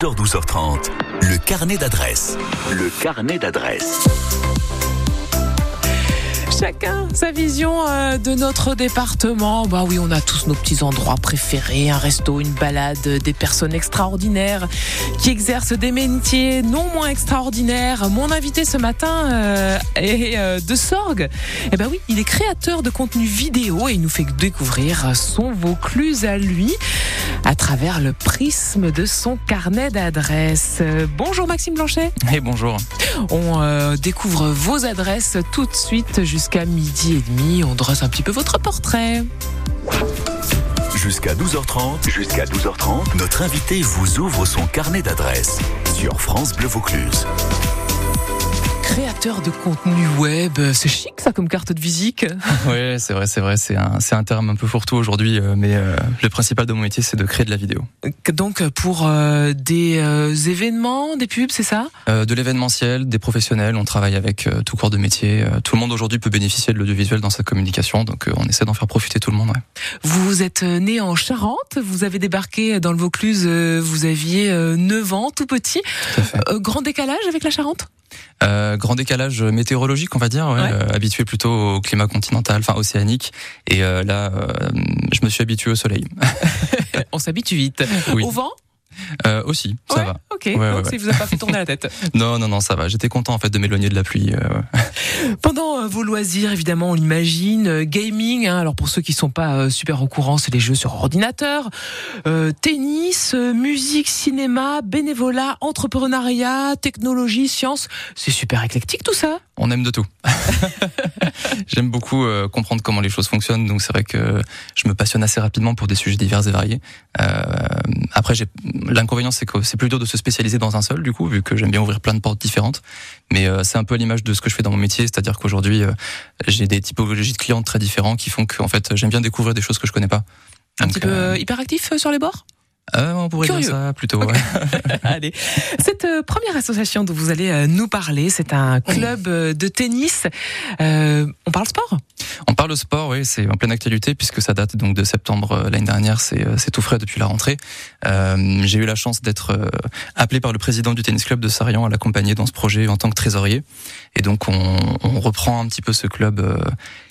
12h30, le carnet d'adresse. Le carnet d'adresse. Chacun sa vision euh, de notre département. Bah oui, on a tous nos petits endroits préférés, un resto, une balade, des personnes extraordinaires qui exercent des métiers non moins extraordinaires. Mon invité ce matin euh, est euh, de Sorgue. Eh ben oui, il est créateur de contenu vidéo et il nous fait découvrir son Vaucluse à lui à travers le prisme de son carnet d'adresses. Bonjour Maxime Blanchet. Et bonjour. On découvre vos adresses tout de suite jusqu'à midi et demi. On dresse un petit peu votre portrait. Jusqu'à 12h30, jusqu'à 12h30, notre invité vous ouvre son carnet d'adresses sur France Bleu Vaucluse créateur de contenu web. C'est chic ça comme carte de visite. Oui, c'est vrai, c'est vrai. C'est un, un terme un peu fourre-tout aujourd'hui, euh, mais euh, le principal de mon métier, c'est de créer de la vidéo. Donc pour euh, des événements, des pubs, c'est ça? De l'événementiel, des professionnels. On travaille avec tout corps de métier. tout le monde aujourd'hui peut bénéficier de l'audiovisuel dans sa communication, donc on essaie d'en faire profiter tout le monde. Ouais. Vous êtes né en Charente, vous avez débarqué dans le Vaucluse, vous aviez 9 ans, tout petit. Tout grand décalage avec la Charente? Euh, grand décalage météorologique, on va dire, euh, habitué plutôt au climat continental, enfin océanique. Et euh, là, je me suis habitué au soleil. on s'habitue vite. Au vent? Euh, aussi, ça va. Ok, donc ça vous a pas fait tourner la tête. non, non, non, ça va. J'étais content en fait de m'éloigner de la pluie. Euh, Pendant euh, vos loisirs, évidemment, on l'imagine, gaming. Hein, alors pour ceux qui sont pas super au courant, c'est les jeux sur ordinateur, tennis, musique, cinéma, bénévolat, entrepreneuriat, technologie, science. C'est super éclectique tout ça. On aime de tout. J'aime beaucoup comprendre comment les choses fonctionnent, donc c'est vrai que je me passionne assez rapidement pour des sujets divers et variés. après, j'ai L'inconvénient, c'est que c'est plus dur de se spécialiser dans un seul, du coup, vu que j'aime bien ouvrir plein de portes différentes. Mais euh, c'est un peu à l'image de ce que je fais dans mon métier, c'est-à-dire qu'aujourd'hui, euh, j'ai des typologies de clients très différents qui font que, en fait, j'aime bien découvrir des choses que je connais pas. Un petit peu euh, hyperactif sur les bords? Euh, on pourrait dire ça plutôt. allez, cette euh, première association dont vous allez euh, nous parler, c'est un club de tennis. on parle sport? On parle sport, oui, c'est en pleine actualité puisque ça date donc de septembre l'année dernière. C'est c'est tout frais depuis la rentrée. J'ai eu la chance d'être appelé par le président du tennis club de Sarian à l'accompagner dans ce projet en tant que trésorier. Et donc on, on reprend un petit peu ce club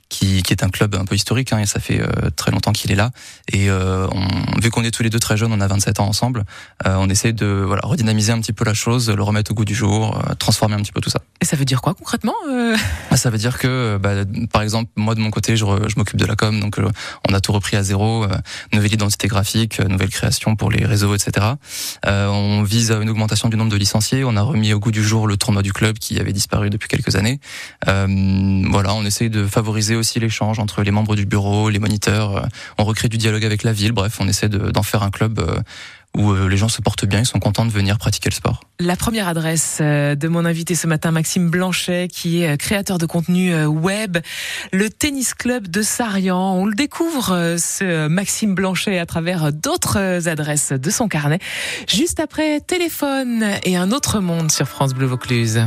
qui, qui, est un club un peu historique, hein, et ça fait euh, très longtemps qu'il est là. Et euh, on, vu qu'on est tous les deux très jeunes, on a 27 ans ensemble, euh, on essaie de voilà, redynamiser un petit peu la chose, le remettre au goût du jour, transformer un petit peu tout ça. Et ça veut dire quoi concrètement ah, Ça veut dire que, bah, par exemple, moi de mon côté, je, je m'occupe de la com, donc on a tout repris à zéro, nouvelle identité graphique, nouvelle création pour les réseaux, etc. on vise à une augmentation du nombre de licenciés, on a remis au goût du jour le tournoi du club qui avait disparu depuis quelques années. voilà, on essaie de favoriser aussi l'échange entre les membres du bureau, les moniteurs. Euh, on recrée du dialogue avec la ville. Bref, on essaie d'en faire un club euh, où euh, les gens se portent bien, ils sont contents de venir pratiquer le sport. La première adresse de mon invité ce matin, Maxime Blanchet, qui est créateur de contenu web, le tennis club de Sarian. On le découvre, ce Maxime Blanchet, à travers d'autres adresses de son carnet. Juste après, téléphone et un autre monde sur France Bleu Vaucluse.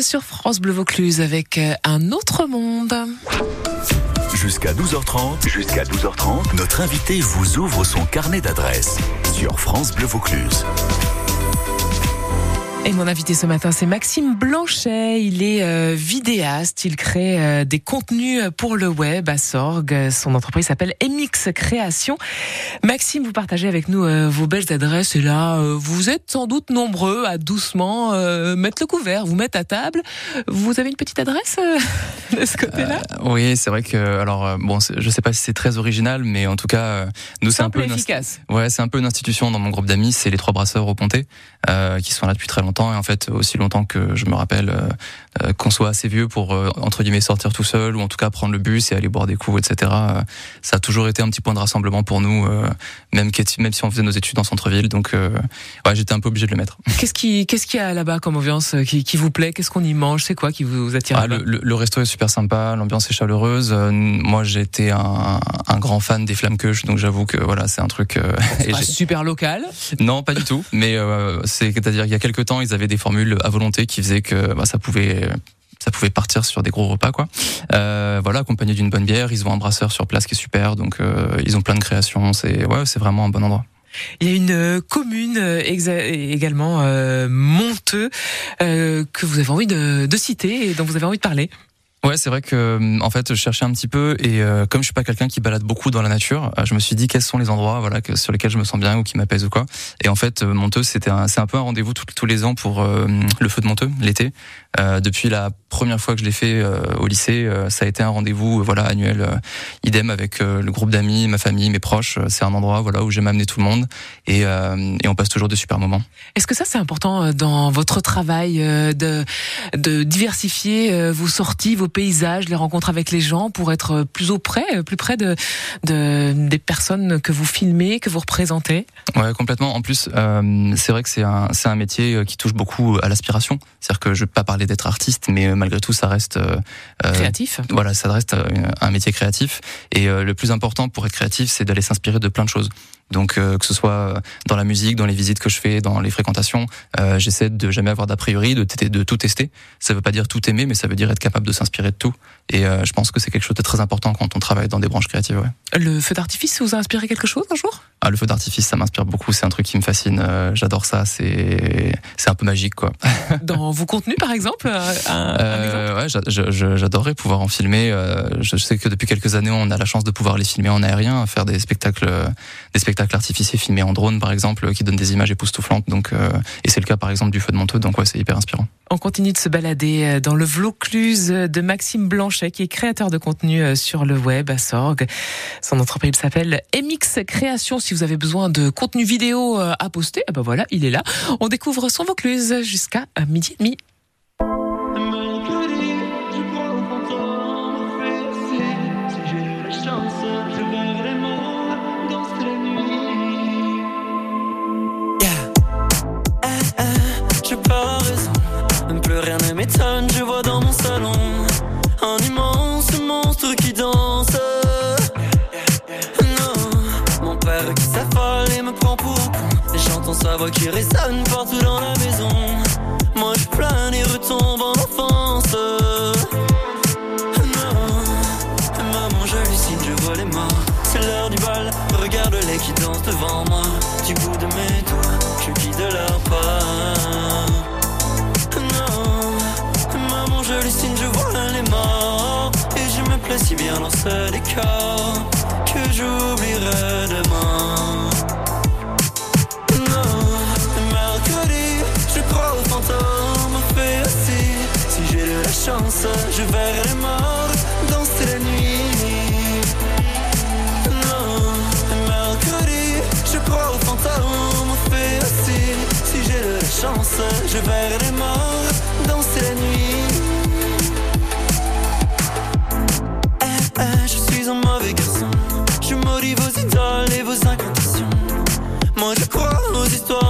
Sur France Bleu Vaucluse avec euh, un autre monde. Jusqu'à 12h30, jusqu'à 12h30, notre invité vous ouvre son carnet d'adresses sur France Bleu Vaucluse. Et mon invité ce matin, c'est Maxime Blanchet. Il est euh, vidéaste. Il crée euh, des contenus pour le web à Sorgue. Son entreprise s'appelle MX Création. Maxime, vous partagez avec nous euh, vos belles adresses. Et là, vous êtes sans doute nombreux à doucement mettre le couvert, vous mettre à table. Vous avez une petite adresse de ce côté-là? Oui, c'est vrai que alors bon, je sais pas si c'est très original, mais en tout cas, nous c'est un peu efficace. Ouais, c'est un peu une institution dans mon groupe d'amis. C'est les trois brasseurs au Pontet qui sont là depuis très longtemps et en fait aussi longtemps que je me rappelle euh, euh, qu'on soit assez vieux pour euh, entre guillemets sortir tout seul ou en tout cas prendre le bus et aller boire des coups, etc. ça a toujours été un petit point de rassemblement pour nous, même même si on faisait nos études en centre-ville. Donc ouais, j'étais un peu obligé de le mettre. Qu'est-ce qui qu'est-ce qu'il y a là-bas comme ambiance qui, qui vous plaît? Qu'est-ce qu'on y mange? C'est quoi qui vous attire ah, le, le, resto est super sympa, l'ambiance est chaleureuse. moi, j'étais un, un, grand fan des flammes donc j'avoue que voilà, c'est un truc. pas super local? Non, pas du tout. Mais c'est c'est-à-dire il y a quelques temps, ils avaient des formules à volonté qui faisaient que bah, ça pouvait ça pouvait partir sur des gros repas quoi. Euh, voilà, accompagné d'une bonne bière, ils ont un brasseur sur place qui est super, donc euh, ils ont plein de créations. C'est ouais, c'est vraiment un bon endroit. Il y a une euh, commune également Monteux que vous avez envie de, de citer et dont vous avez envie de parler. Ouais, c'est vrai que en fait, je cherchais un petit peu et euh, comme je suis pas quelqu'un qui balade beaucoup dans la nature, euh, je me suis dit quels sont les endroits voilà sur lesquels je me sens bien ou qui m'apaisent ou quoi. Et en fait, euh, Monteux, c'était c'est un peu un rendez-vous tous les ans pour le feu de Monteux l'été. depuis la première fois que je l'ai fait au lycée, ça a été un rendez-vous voilà annuel. idem avec le groupe d'amis, ma famille, mes proches. C'est un endroit voilà où j'aime amener tout le monde et, et on passe toujours de super moments. Est-ce que ça c'est important dans votre travail de de diversifier vos sorties, vos paysages, les rencontres avec les gens pour être plus auprès, plus près de, de des personnes que vous filmez, que vous représentez? Ouais, complètement. En plus, euh, c'est vrai que c'est un, un métier euh, qui touche beaucoup à l'aspiration. C'est-à-dire que je vais pas parler d'être artiste, mais euh, malgré tout, ça reste créatif. Voilà, ça reste un métier créatif. Et le plus important pour être créatif, c'est d'aller s'inspirer de plein de choses. Donc euh, que ce soit dans la musique, dans les visites que je fais, dans les fréquentations, euh, j'essaie de jamais avoir d'a priori, de, de tout tester. Ça veut pas dire tout aimer, mais ça veut dire être capable de s'inspirer de tout. Et euh, je pense que c'est quelque chose de très important quand on travaille dans des branches créatives. Ouais. Le feu d'artifice vous a inspiré quelque chose un jour? Ah le feu d'artifice, ça m'inspire beaucoup. C'est un truc qui me fascine. J'adore ça. C'est c'est un peu magique quoi. Dans vos contenus par exemple, Ouais, j'adorerais pouvoir en filmer. je sais que depuis quelques années, on a la chance de pouvoir les filmer en aérien, faire des spectacles, des spectacles spectacle artificiel filmé en drone, par exemple, qui donne des images époustouflantes. Donc, euh, et c'est le cas, par exemple, du feu de Monteux. Donc, ouais, c'est hyper inspirant. On continue de se balader euh, dans le Vaucluse de Maxime Blanchet, qui est créateur de contenu euh, sur le web à Sorgue. Son entreprise s'appelle MX Création. Si vous avez besoin de contenu vidéo à poster, eh ben voilà, il est là. On découvre son Vaucluse jusqu'à midi et demi. Je vois dans mon salon un immense monstre qui danse. Non, mon père qui s'affale et me prend pour con. J'entends sa voix qui résonne partout dans la maison. Moi je plane et retombe en enfance. Non, maman j'hallucine, je vois les morts. C'est l'heure du bal, regarde-les qui dansent devant moi. Du bout de mes doigts, je guide leur pas. Si bien dans ce décor Que j'oublierai demain. Non, mercredi, je crois aux fantômes fait aussi. Si j'ai de la chance, je verrai les morts danser la nuit. Non, mercredi, je crois aux fantômes fait aussi. Si j'ai de la chance, je verrai les morts danser la nuit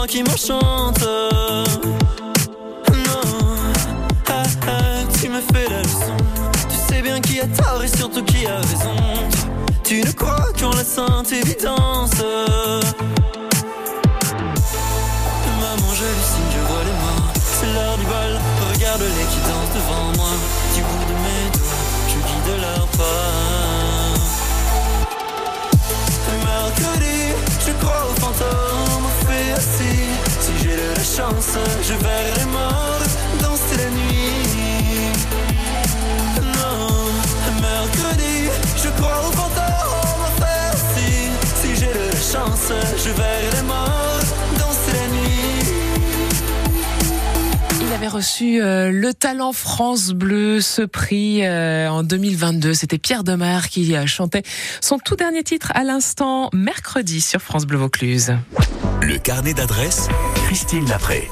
qui m'enchante. Non, ah, ah, tu me fais la leçon. Tu sais bien qui a tort et surtout qui a raison. Tu, tu ne crois qu'en la sainte évidence. Maman, j'hallucine, je vois les mains. C'est l'heure du bal, regarde-les qui dansent devant moi. Du bout de mes doigts, je guide leur pas. Je verrai les morts danser la nuit. Non, mercredi, je crois au fantôme si, si j'ai de la chance, je verrai avait reçu euh, le Talent France Bleu, ce prix euh, en 2022. C'était Pierre Demar qui euh, chantait son tout dernier titre à l'instant, mercredi sur France Bleu Vaucluse. Le carnet d'adresses, Christine Lapré.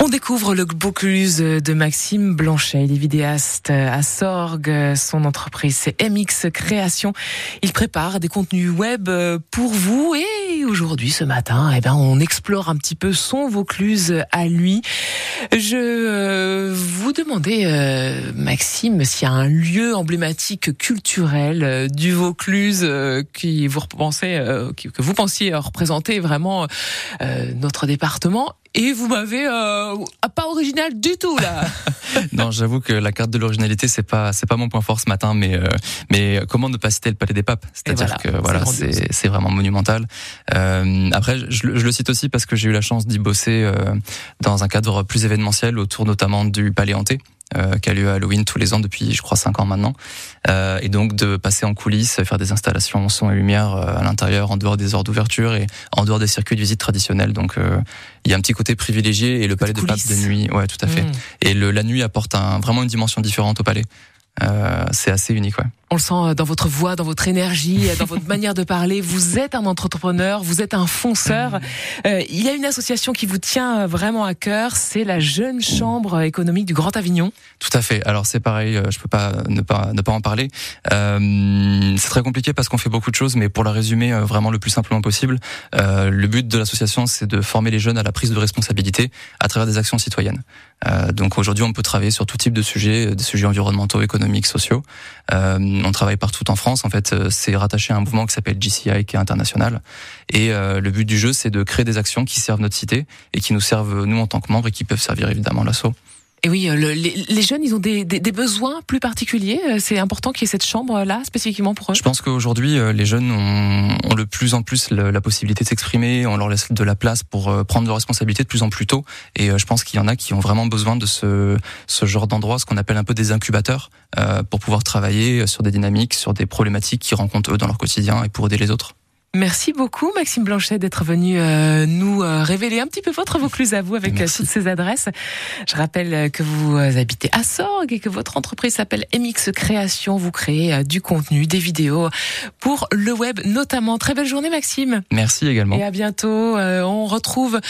On découvre le Vaucluse de Maxime Blanchet. Il est vidéaste à Sorgue. Son entreprise, c'est MX Création. Il prépare des contenus web pour vous. Et aujourd'hui, ce matin, eh ben, on explore un petit peu son Vaucluse à lui. Je euh, vous demandais, euh, Maxime, s'il y a un lieu emblématique culturel euh, du Vaucluse qui vous que vous pensiez représenter vraiment notre département. Et vous m'avez euh, ah, pas original du tout là. Non, j'avoue que la carte de l'originalité c'est pas c'est pas mon point fort ce matin, mais euh, mais comment ne pas citer le Palais des Papes? C'est-à-dire voilà, que voilà, c'est c'est vraiment monumental. Euh, après, je, le- je le cite aussi parce que j'ai eu la chance d'y bosser euh, dans un cadre plus événementiel autour notamment du Palais hanté. Euh, qui a lieu à Halloween tous les ans depuis je crois cinq ans maintenant Euh, et donc de passer en coulisses faire des installations son et lumière euh, à l'intérieur en dehors des heures d'ouverture et en dehors des circuits de visite traditionnels donc euh, il y a un petit côté privilégié et le palais papes coulisses. de nuit ouais tout à fait Mm. et le, la nuit apporte un, vraiment une dimension différente au palais. Euh, c'est assez unique, ouais. On le sent euh, dans votre voix, dans votre énergie, euh, dans votre manière de parler. Vous êtes un entrepreneur, vous êtes un fonceur. Euh, il y a une association qui vous tient euh, vraiment à cœur, c'est la Jeune Chambre économique du Grand Avignon. Tout à fait. Alors c'est pareil, je peux pas ne pas ne pas en parler. Euh, c'est très compliqué parce qu'on fait beaucoup de choses, mais pour la résumer vraiment le plus simplement possible, euh, le but de l'association c'est de former les jeunes à la prise de responsabilité à travers des actions citoyennes. Euh, donc aujourd'hui, on peut travailler sur tout type de sujets, des sujets environnementaux, économiques, sociaux. Euh, on travaille partout en France. En fait, euh, c'est rattaché à un mouvement qui s'appelle GCI, qui est international. Et euh, le but du jeu, c'est de créer des actions qui servent notre cité et qui nous servent nous en tant que membres et qui peuvent servir évidemment l'asso. Et oui, euh, le- les, jeunes, ils ont des, des- des besoins plus particuliers. Euh, C'est important qu'il y ait cette chambre-là spécifiquement pour eux. Je pense qu'aujourd'hui, euh, les jeunes ont, de plus en plus la possibilité de s'exprimer, on leur laisse de la place pour prendre leurs responsabilités de plus en plus tôt. Et je pense qu'il y en a qui ont vraiment besoin de ce, ce genre d'endroit, ce qu'on appelle un peu des incubateurs, pour pouvoir travailler sur des dynamiques, sur des problématiques qu'ils rencontrent eux dans leur quotidien et pour aider les autres. Merci beaucoup, Maxime Blanchet, d'être venu euh, nous euh, révéler un petit peu votre Vaucluse à vous avec euh, Merci. toutes ces adresses. Je rappelle euh, que vous euh, habitez à Sorgues et que votre entreprise s'appelle MX Création. Vous créez euh, du contenu, des vidéos pour le web notamment. Très belle journée, Maxime. Merci également. Et à bientôt. Euh, on retrouve